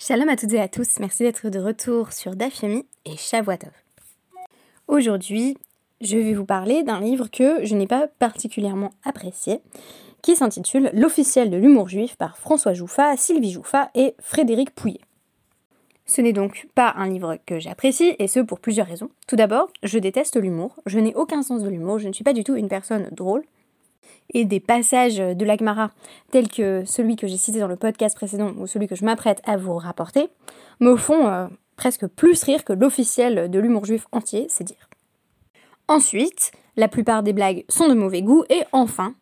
Shalom à toutes et à tous, merci d'être de retour sur Dafyomi et Shavuatov. Aujourd'hui, je vais vous parler d'un livre que je n'ai pas particulièrement apprécié, qui s'intitule L'officiel de l'humour juif par François Jouffa, Sylvie Jouffa et Frédéric Pouillet. Ce n'est donc pas un livre que j'apprécie, et ce pour plusieurs raisons. Tout d'abord, je déteste l'humour, je n'ai aucun sens de l'humour, je ne suis pas du tout une personne drôle, et des passages de l'Agmara, tels que celui que j'ai cité dans le podcast précédent ou celui que je m'apprête à vous rapporter, me font euh, presque plus rire que l'officiel de l'humour juif entier, c'est dire. Ensuite, la plupart des blagues sont de mauvais goût, et enfin,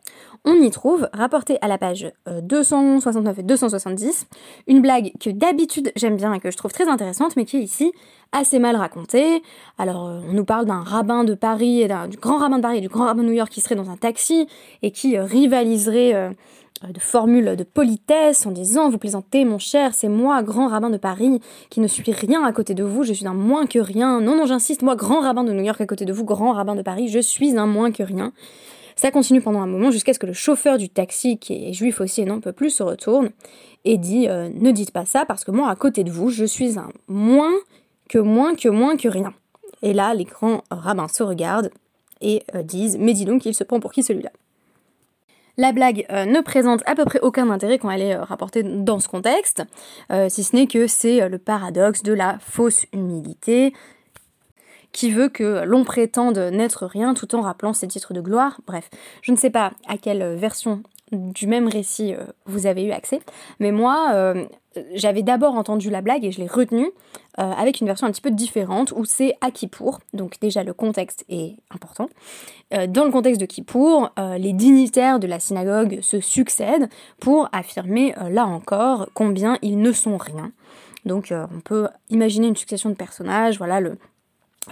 on y trouve, rapporté à la page 269 euh, et 270, une blague que d'habitude j'aime bien et que je trouve très intéressante, mais qui est ici assez mal racontée. Alors, euh, on nous parle d'un rabbin de Paris, et du grand rabbin de Paris et du grand rabbin de New York qui serait dans un taxi et qui euh, rivaliserait de formules de politesse en disant Vous plaisantez, mon cher, c'est moi, grand rabbin de Paris, qui ne suis rien à côté de vous, je suis un moins que rien. Non, non, j'insiste, moi, grand rabbin de New York à côté de vous, grand rabbin de Paris, je suis un moins que rien. Ça continue pendant un moment jusqu'à ce que le chauffeur du taxi, qui est juif aussi et n'en peut plus, se retourne et dit euh, Ne dites pas ça parce que moi, à côté de vous, je suis un moins que moins que moins que rien. Et là, les grands rabbins se regardent et euh, disent Mais dis donc, il se prend pour qui celui-là? La blague euh, ne présente à peu près aucun intérêt quand elle est rapportée dans ce contexte, si ce n'est que c'est le paradoxe de la fausse humilité, qui veut que l'on prétende n'être rien tout en rappelant ses titres de gloire. Bref, je ne sais pas à quelle version du même récit euh, vous avez eu accès, mais moi, euh, j'avais d'abord entendu la blague et je l'ai retenue euh, avec une version un petit peu différente où c'est à Kippour, donc déjà le contexte est important. dans le contexte de Kippour, les dignitaires de la synagogue se succèdent pour affirmer là encore combien ils ne sont rien. Donc on peut imaginer une succession de personnages, voilà le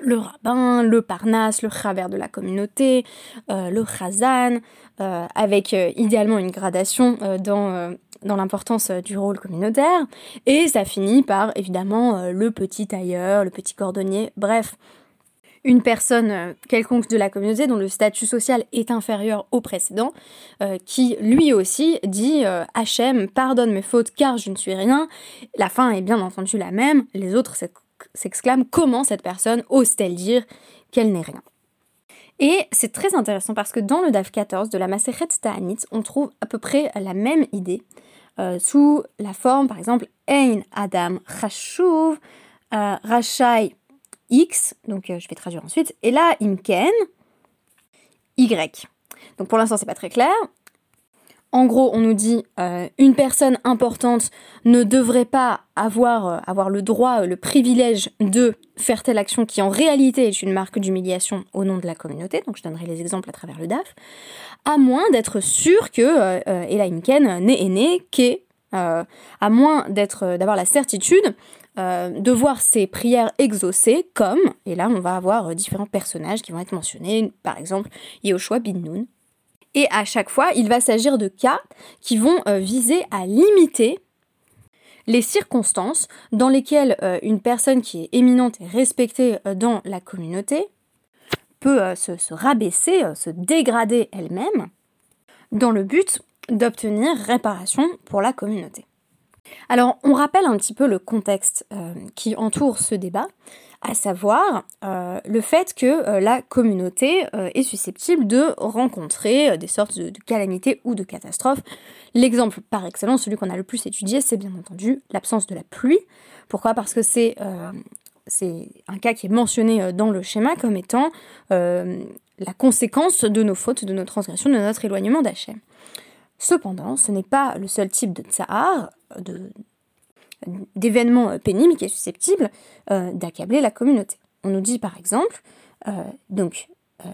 le rabbin, le parnasse, le chaver de la communauté, euh, le chazan, euh, avec euh, idéalement une gradation dans, dans l'importance du rôle communautaire, et ça finit par évidemment le petit tailleur, le petit cordonnier, bref, une personne quelconque de la communauté dont le statut social est inférieur au précédent, qui lui aussi dit Hachem, pardonne mes fautes car je ne suis rien. La fin est bien entendu la même, les autres s'exclame comment cette personne ose-t-elle dire qu'elle n'est rien. Et c'est très intéressant parce que dans le DAF 14 de la Maseret Ta'anit, on trouve à peu près la même idée, euh, sous la forme par exemple Ein Adam Chashuv euh, X, donc euh, je vais traduire ensuite, et là Imken Y. Donc pour l'instant c'est pas très clair, en gros, on nous dit euh, une personne importante ne devrait pas avoir, euh, le droit, euh, le privilège de faire telle action qui en réalité est une marque d'humiliation au nom de la communauté. Donc je donnerai les exemples à travers le DAF. À moins d'être sûr que Ella Imken n'est aînée qu'est, à moins d'avoir la certitude de voir ses prières exaucées comme, et là on va avoir différents personnages qui vont être mentionnés, par exemple Yehoshua bin Nun, et à chaque fois, il va s'agir de cas qui vont euh, viser à limiter les circonstances dans lesquelles euh, une personne qui est éminente et respectée euh, dans la communauté peut se, se, rabaisser, se dégrader elle-même, dans le but d'obtenir réparation pour la communauté. Alors, on rappelle un petit peu le contexte qui entoure ce débat à savoir euh, le fait que euh, la communauté euh, est susceptible de rencontrer des sortes de, calamités ou de catastrophes. L'exemple par excellence, celui qu'on a le plus étudié, c'est bien entendu l'absence de la pluie. Pourquoi? Parce que c'est un cas qui est mentionné dans le schéma comme étant la conséquence de nos fautes, de nos transgressions, de notre éloignement d'Hachem. Cependant, ce n'est pas le seul type de tsahar, de, d'événements euh, pénibles qui est susceptible euh, d'accabler la communauté. On nous dit par exemple, euh, donc,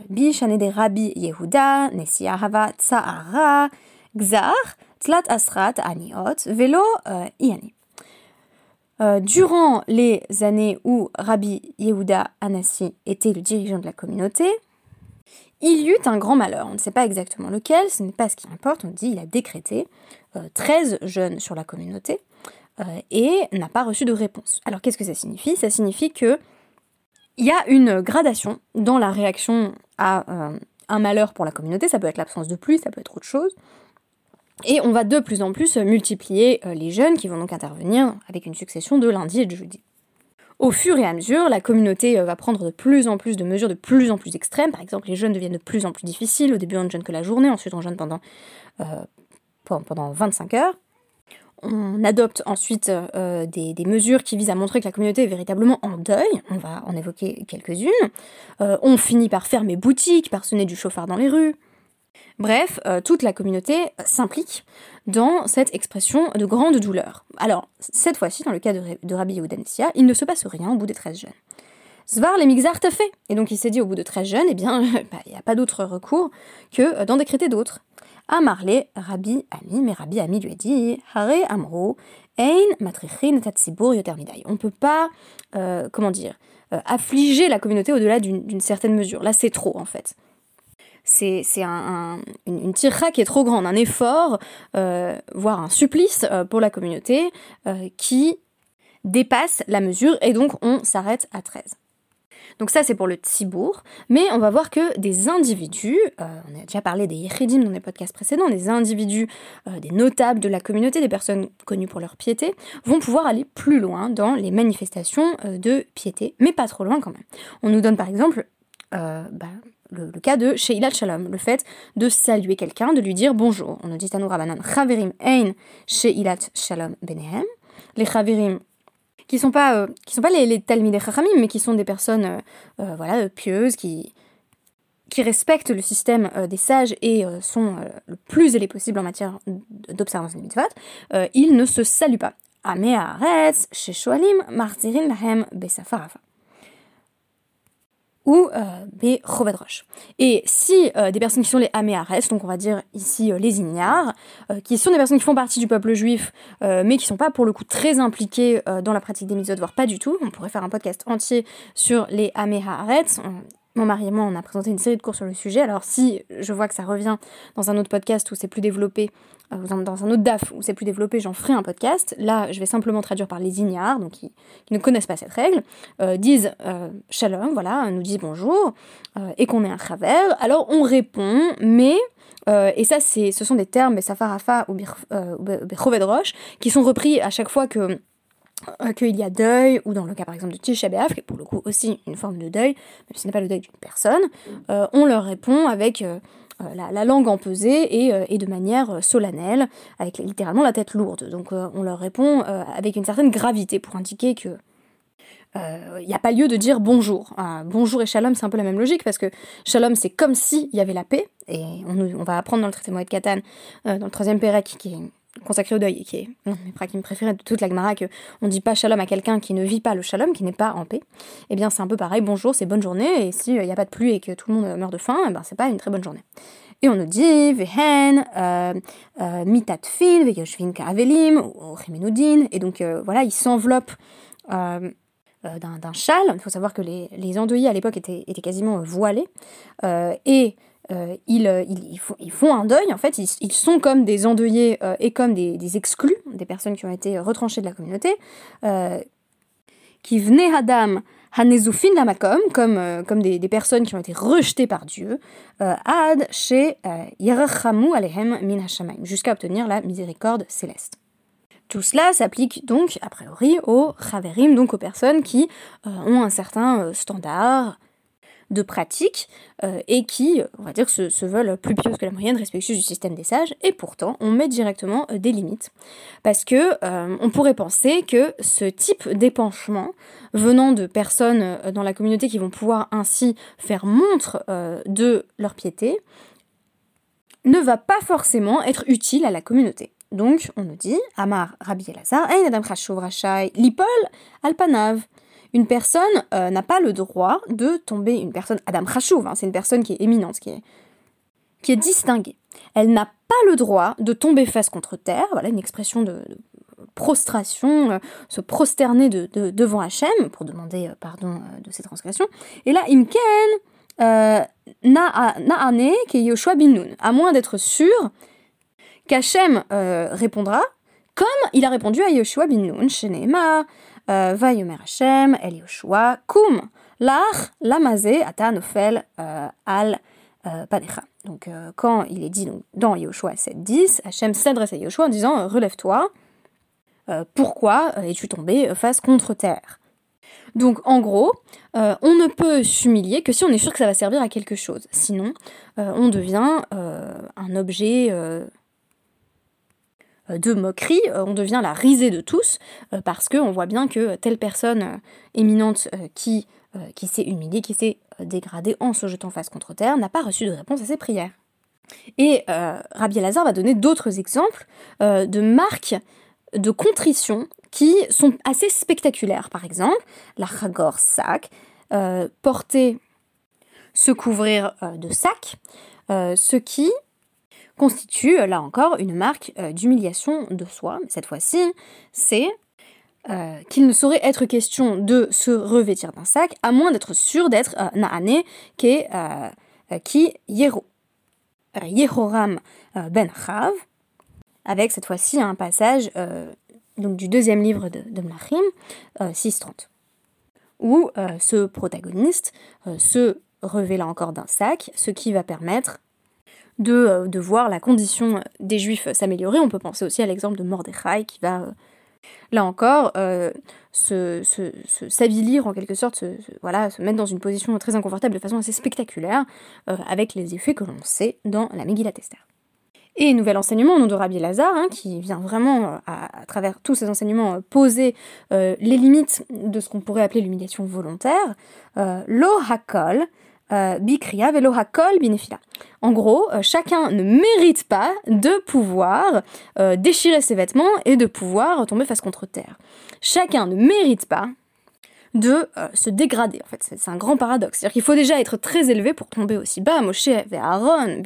Bi de Rabbi Yehuda, Nesi Ahava Tsahara, Gzar, Tlat Asrat Aniot, Velo Iani. durant les années où Rabbi Yehuda Anassi était le dirigeant de la communauté, il y eut un grand malheur. On ne sait pas exactement lequel, ce n'est pas ce qui importe. On dit il a décrété 13 jeunes sur la communauté euh, et n'a pas reçu de réponse. Alors qu'est-ce que ça signifie? Ça signifie que il y a une gradation dans la réaction à euh, un malheur pour la communauté. Ça peut être l'absence de pluie, ça peut être autre chose. Et on va de plus en plus multiplier les jeunes qui vont donc intervenir avec une succession de lundi et de jeudi. Au fur et à mesure, la communauté va prendre de plus en plus de mesures de plus en plus extrêmes. Par exemple, les jeûnes deviennent de plus en plus difficiles. Au début, on ne jeûne que la journée, ensuite on jeûne pendant, pendant 25 heures. On adopte ensuite euh, des, mesures qui visent à montrer que la communauté est véritablement en deuil. On va en évoquer quelques-unes. Euh, on finit par fermer boutique, par sonner du chauffard dans les rues. Bref, euh, toute la communauté s'implique dans cette expression de grande douleur. Alors, cette fois-ci, dans le cas de, Rabbi Yehuda il ne se passe rien au bout des 13 jeunes. Svar les mixar fait. Et donc il s'est dit au bout de 13 jeunes, eh bien, bah, il n'y a pas d'autre recours que d'en décréter d'autres. Amarle, Rabbi Ami, mais Rabbi Ami lui a dit Amro, Ein Matrichin. On ne peut pas, euh, comment dire, euh, affliger la communauté au-delà d'une certaine mesure. Là, c'est trop en fait. C'est un, une, une tirra qui est trop grande, un effort, euh, voire un supplice pour la communauté qui dépasse la mesure et donc on s'arrête à 13. Donc ça c'est pour le Tzibour, mais on va voir que des individus, euh, on a déjà parlé des Yechidim dans les podcasts précédents, des individus, euh, des notables de la communauté, des personnes connues pour leur piété, vont pouvoir aller plus loin dans les manifestations euh, de piété, mais pas trop loin quand même. On nous donne par exemple bah, le, cas de Sheilat Shalom, le fait de saluer quelqu'un, de lui dire bonjour. On nous dit Tanu Rabbanan, Chaverim Ein Shalom Benehem. Les Chaverim qui sont pas euh, qui sont pas les, les Talmidei Chachamim, mais qui sont des personnes euh, euh, voilà pieuses qui qui respectent le système des sages et sont le plus élevés possible en matière d'observance des mitzvot, ils ne se saluent pas. Amearetz, Sheshoalim, Marzirin Lahem, Besafarafa ou euh, Roche. Et si euh, des personnes qui sont les Améares, donc on va dire ici euh, les Ignars, euh, qui sont des personnes qui font partie du peuple juif, mais qui sont pas pour le coup très impliquées dans la pratique des mitzvot, voire pas du tout, on pourrait faire un podcast entier sur les Améharetz, mon mari et moi, on a présenté une série de cours sur le sujet. Alors, si je vois que ça revient dans un autre podcast où c'est plus développé, dans un autre DAF où c'est plus développé, j'en ferai un podcast. Là, je vais simplement traduire par les ignares, donc qui, ne connaissent pas cette règle, euh, disent euh, shalom, voilà, nous disent bonjour, et qu'on est un travers. Alors, on répond, mais. et ça, c'est, ce sont des termes, Safarafa ou Roche, qui sont repris à chaque fois que euh, qu'il y a deuil, ou dans le cas par exemple de Tisha B'Av, qui est pour le coup aussi une forme de deuil, même si ce n'est pas le deuil d'une personne, euh, on leur répond avec euh, la, langue empesée et, et de manière solennelle, avec littéralement la tête lourde. Donc on leur répond avec une certaine gravité pour indiquer que il n'y a pas lieu de dire bonjour. bonjour et shalom, c'est un peu la même logique parce que shalom, c'est comme s'il y avait la paix. Et on, va apprendre dans le traité de Katan, dans le troisième Pérec, qui est consacré au deuil, qui est un mes préférés de toute la Gemara, que on dit pas shalom à quelqu'un qui ne vit pas le shalom, qui n'est pas en paix, eh bien c'est un peu pareil, bonjour, c'est bonne journée, et s'il n'y a pas de pluie et que tout le monde meurt de faim, eh ben c'est pas une très bonne journée. Et on nous dit, vehen, euh, euh, mitatfin, veyoshvin ka'avelim, ou et donc euh, voilà, il s'enveloppe d'un châle. Il faut savoir que les, les à l'époque étaient, étaient, quasiment voilés, et euh, euh, ils, font, un deuil, en fait, ils, sont comme des endeuillés euh, et comme des, exclus, des personnes qui ont été retranchées de la communauté, qui venaient Adam Hanezufin Lamakom, comme, comme des, personnes qui ont été rejetées par Dieu, Ad chez Yerachamu Alehem Min Hashamaim, jusqu'à obtenir la miséricorde céleste. Tout cela s'applique donc, a priori, aux Chaverim, donc aux personnes qui ont un certain standard, de pratiques euh, et qui, on va dire, se, veulent plus pieuses que la moyenne, respectueuses du système des sages, et pourtant on met directement euh, des limites. Parce que euh, on pourrait penser que ce type d'épanchement venant de personnes dans la communauté qui vont pouvoir ainsi faire montre de leur piété, ne va pas forcément être utile à la communauté. Donc, on nous dit, Amar Rabbi Elazar, Ein Adam Rachai, Lipol Alpanav une personne euh, n'a pas le droit de tomber, une personne, Adam Khashouv, hein, c'est une personne qui est éminente, qui est, qui est distinguée. Elle n'a pas le droit de tomber face contre terre, voilà une expression de, prostration, euh, se prosterner de, devant Hachem pour demander euh, pardon de ses transgressions. Et là, Imken Na'ane ke Yoshua bin Nun, à moins d'être sûr qu'Hachem répondra comme il a répondu à Yoshua bin Nun, euh, Vayomer Hashem, El Yoshua, Kum, Lach, Lamazé, Ata Nofel, euh, Al panecha. Donc quand il est dit donc, dans Yoshua 7.10, Hachem s'adresse à Yoshua en disant Relève-toi, pourquoi es-tu tombé face contre terre? Donc en gros, on ne peut s'humilier que si on est sûr que ça va servir à quelque chose. Sinon, on devient un objet euh, de moquerie, euh, on devient la risée de tous, euh, parce qu'on voit bien que telle personne éminente qui, qui s'est humiliée, qui s'est dégradée en se jetant face contre terre, n'a pas reçu de réponse à ses prières. Et Rabbi Elazar va donner d'autres exemples de marques de contrition qui sont assez spectaculaires. Par exemple, la chagor sac, porter, se couvrir de sac, ce qui constitue, euh, là encore, une marque euh, d'humiliation de soi. Cette fois-ci, c'est euh, qu'il ne saurait être question de se revêtir d'un sac, à moins d'être sûr d'être Naane, qui qui Yehoram ben Chav, avec cette fois-ci un passage donc du deuxième livre de, de Mlachim, 6.30, où ce protagoniste se revêt là encore d'un sac, ce qui va permettre euh, de, voir la condition des juifs s'améliorer. On peut penser aussi à l'exemple de Mordechai qui va, euh, là encore, euh, se, en quelque sorte, se, mettre dans une position très inconfortable de façon assez spectaculaire, avec les effets que l'on sait dans la Megillat Esther. Et nouvel enseignement au nom de Rabbi Lazare, hein, qui vient vraiment, à, travers tous ces enseignements, poser les limites de ce qu'on pourrait appeler l'humiliation volontaire. Lo hakol, euh, bikria velo hakol binefila. En gros, euh, chacun ne mérite pas de pouvoir euh, déchirer ses vêtements et de pouvoir tomber face contre terre. Chacun ne mérite pas de se dégrader. En fait, c'est un grand paradoxe. C'est-à-dire qu'il faut déjà être très élevé pour tomber aussi bas. Moshe et Aaron.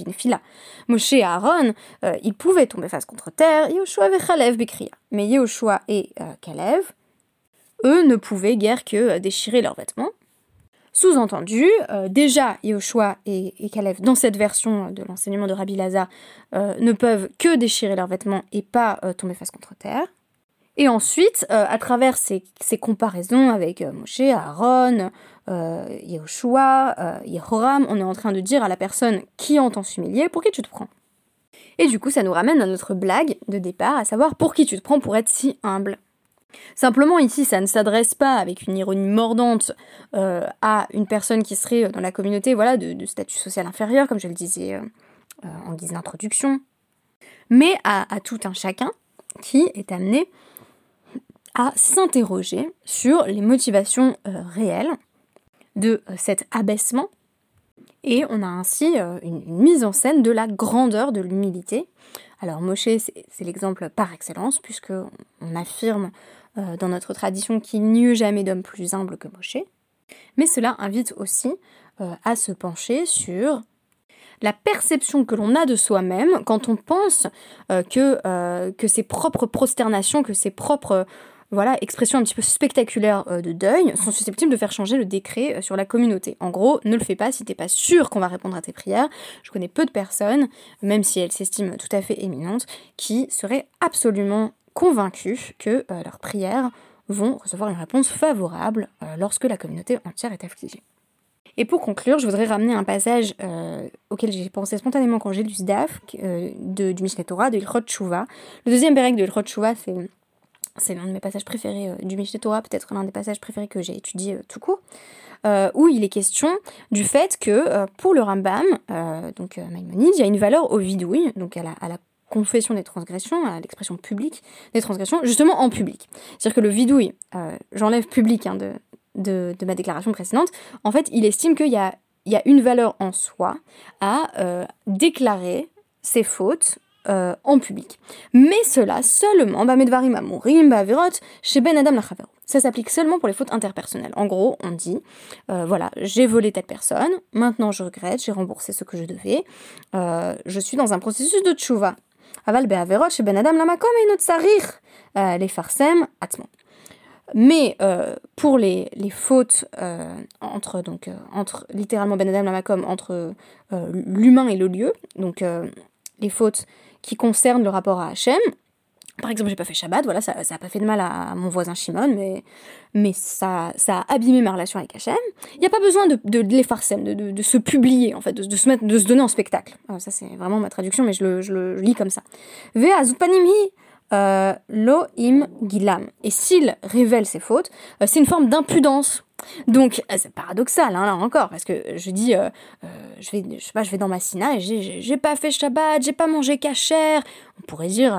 Moshe et Aaron, ils pouvaient tomber face contre terre. Yehoshua et Chalev bikria. Mais Yehoshua et Kalev, eux, ne pouvaient guère que déchirer leurs vêtements. Sous-entendu, euh, déjà Yoshua et, et dans cette version de l'enseignement de Rabbi Lazar, euh, ne peuvent que déchirer leurs vêtements et pas euh, tomber face contre terre. Et ensuite, à travers ces, comparaisons avec Moshe, Aaron, Yehoshua, Yehoram, on est en train de dire à la personne qui entend s'humilier, pour qui tu te prends Et du coup, ça nous ramène à notre blague de départ, à savoir pour qui tu te prends pour être si humble. Simplement ici, ça ne s'adresse pas avec une ironie mordante euh, à une personne qui serait dans la communauté voilà, de, statut social inférieur, comme je le disais euh, euh, en guise d'introduction, mais à, tout un chacun qui est amené à s'interroger sur les motivations réelles de cet abaissement. Et on a ainsi une, une, mise en scène de la grandeur de l'humilité. Alors Moshe, c'est l'exemple par excellence, puisque on affirme euh, dans notre tradition qu'il n'y eut jamais d'homme plus humble que Moshe. Mais cela invite aussi euh, à se pencher sur la perception que l'on a de soi-même quand on pense euh, que, ses propres prosternations, que ses propres voilà, expressions un petit peu spectaculaires de deuil sont susceptibles de faire changer le décret sur la communauté. En gros, ne le fais pas si t'es pas sûr qu'on va répondre à tes prières. Je connais peu de personnes, même si elles s'estiment tout à fait éminentes, qui seraient absolument convaincus que euh, leurs prières vont recevoir une réponse favorable euh, lorsque la communauté entière est affligée. Et pour conclure, je voudrais ramener un passage euh, auquel j'ai pensé spontanément quand j'ai lu ce DAF, de, du Mishneh Torah, de Ilchot Shuvah. Le deuxième Berek de Ilchot Shuvah, c'est, l'un de mes passages préférés du Mishneh Torah, peut-être l'un des passages préférés que j'ai étudié tout court, où il est question du fait que pour le Rambam, donc Maïmonide, il y a une valeur au vidouille, donc à la confession des transgressions, à l'expression publique des transgressions, justement en public. C'est-à-dire que le vidouille, euh, j'enlève public hein, de, de, ma déclaration précédente, en fait, il estime qu'il y a, y a une valeur en soi à euh, déclarer ses fautes euh, en public. Mais cela seulement, bah, Medvarim Amurim, bah, chez Ben Adam. Ça s'applique seulement pour les fautes interpersonnelles. En gros, on dit, voilà, j'ai volé telle personne, maintenant je regrette, j'ai remboursé ce que je devais, je suis dans un processus de tchouva. Aval ben adam lamakom euh, les farsem Mais euh, pour les, les fautes euh, entre, donc, entre littéralement ben adam lamakom, entre l'humain et le lieu, donc les fautes qui concernent le rapport à Hachem, par exemple, j'ai pas fait Shabbat, voilà, ça n'a pas fait de mal à, mon voisin Shimon, mais, mais ça, ça a abîmé ma relation avec Hachem. Il n'y a pas besoin de, de, de l'effarcem, de, se publier, en fait, de, se mettre, de se donner en spectacle. ça, c'est vraiment ma traduction, mais je le, je le lis comme ça. Ve azutpanimhi euh, lo im gilam. Et s'il révèle ses fautes, euh, c'est une forme d'impudence donc, euh, c'est paradoxal, hein, là encore, parce que je dis, euh, euh, je, vais, je sais pas, je vais dans ma sina et j'ai pas fait Shabbat, j'ai pas mangé cachère. On pourrait dire,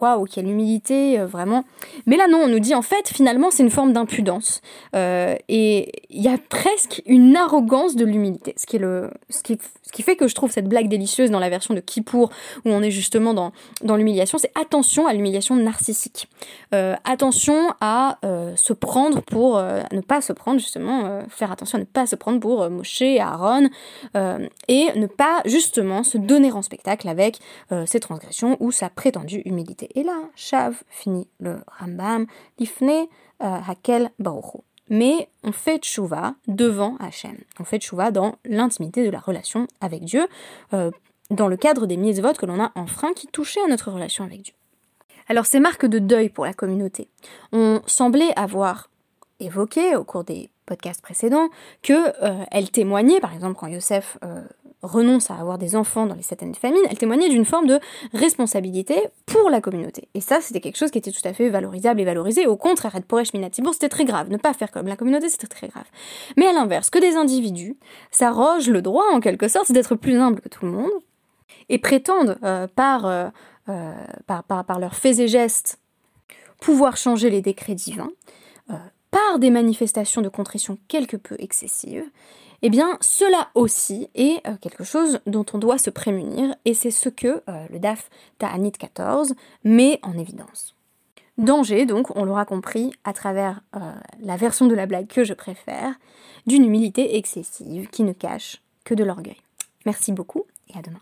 waouh, quelle humilité, vraiment. Mais là, non, on nous dit, en fait, finalement, c'est une forme d'impudence. et il y a presque une arrogance de l'humilité, ce, qui ce, qui, ce qui fait que je trouve cette blague délicieuse dans la version de Kippour, où on est justement dans, dans l'humiliation, c'est attention à l'humiliation narcissique. attention à se prendre pour ne pas se prendre justement euh, faire attention à ne pas se prendre pour euh, Moshe, Aaron, euh, et ne pas justement se donner en spectacle avec ses transgressions ou sa prétendue humilité. Et là, Shav finit le Rambam, Lifne Hakel Baruchu. Mais on fait tchouva devant Hachem. On fait tchouva dans l'intimité de la relation avec Dieu, dans le cadre des mitzvot que l'on a enfreint qui touchaient à notre relation avec Dieu. Alors ces marques de deuil pour la communauté, on semblait avoir évoqué au cours des podcasts précédents que euh, elle témoignait, par exemple quand Yosef euh, renonce à avoir des enfants dans les sept années de famine, elle témoignait d'une forme de responsabilité pour la communauté. Et ça, c'était quelque chose qui était tout à fait valorisable et valorisé. Au contraire, être Poresh Minatibour, c'était très grave. Ne pas faire comme la communauté, c'était très grave. Mais à l'inverse, que des individus s'arrogent le droit, en quelque sorte, d'être plus humbles que tout le monde et prétendent euh, par, par, par, par leurs faits et gestes pouvoir changer les décrets divins, par des manifestations de contrition quelque peu excessives, eh bien cela aussi est euh, quelque chose dont on doit se prémunir et c'est ce que euh, le DAF Ta'anit 14 met en évidence. Danger, donc, on l'aura compris à travers euh, la version de la blague que je préfère, d'une humilité excessive qui ne cache que de l'orgueil. Merci beaucoup et à demain.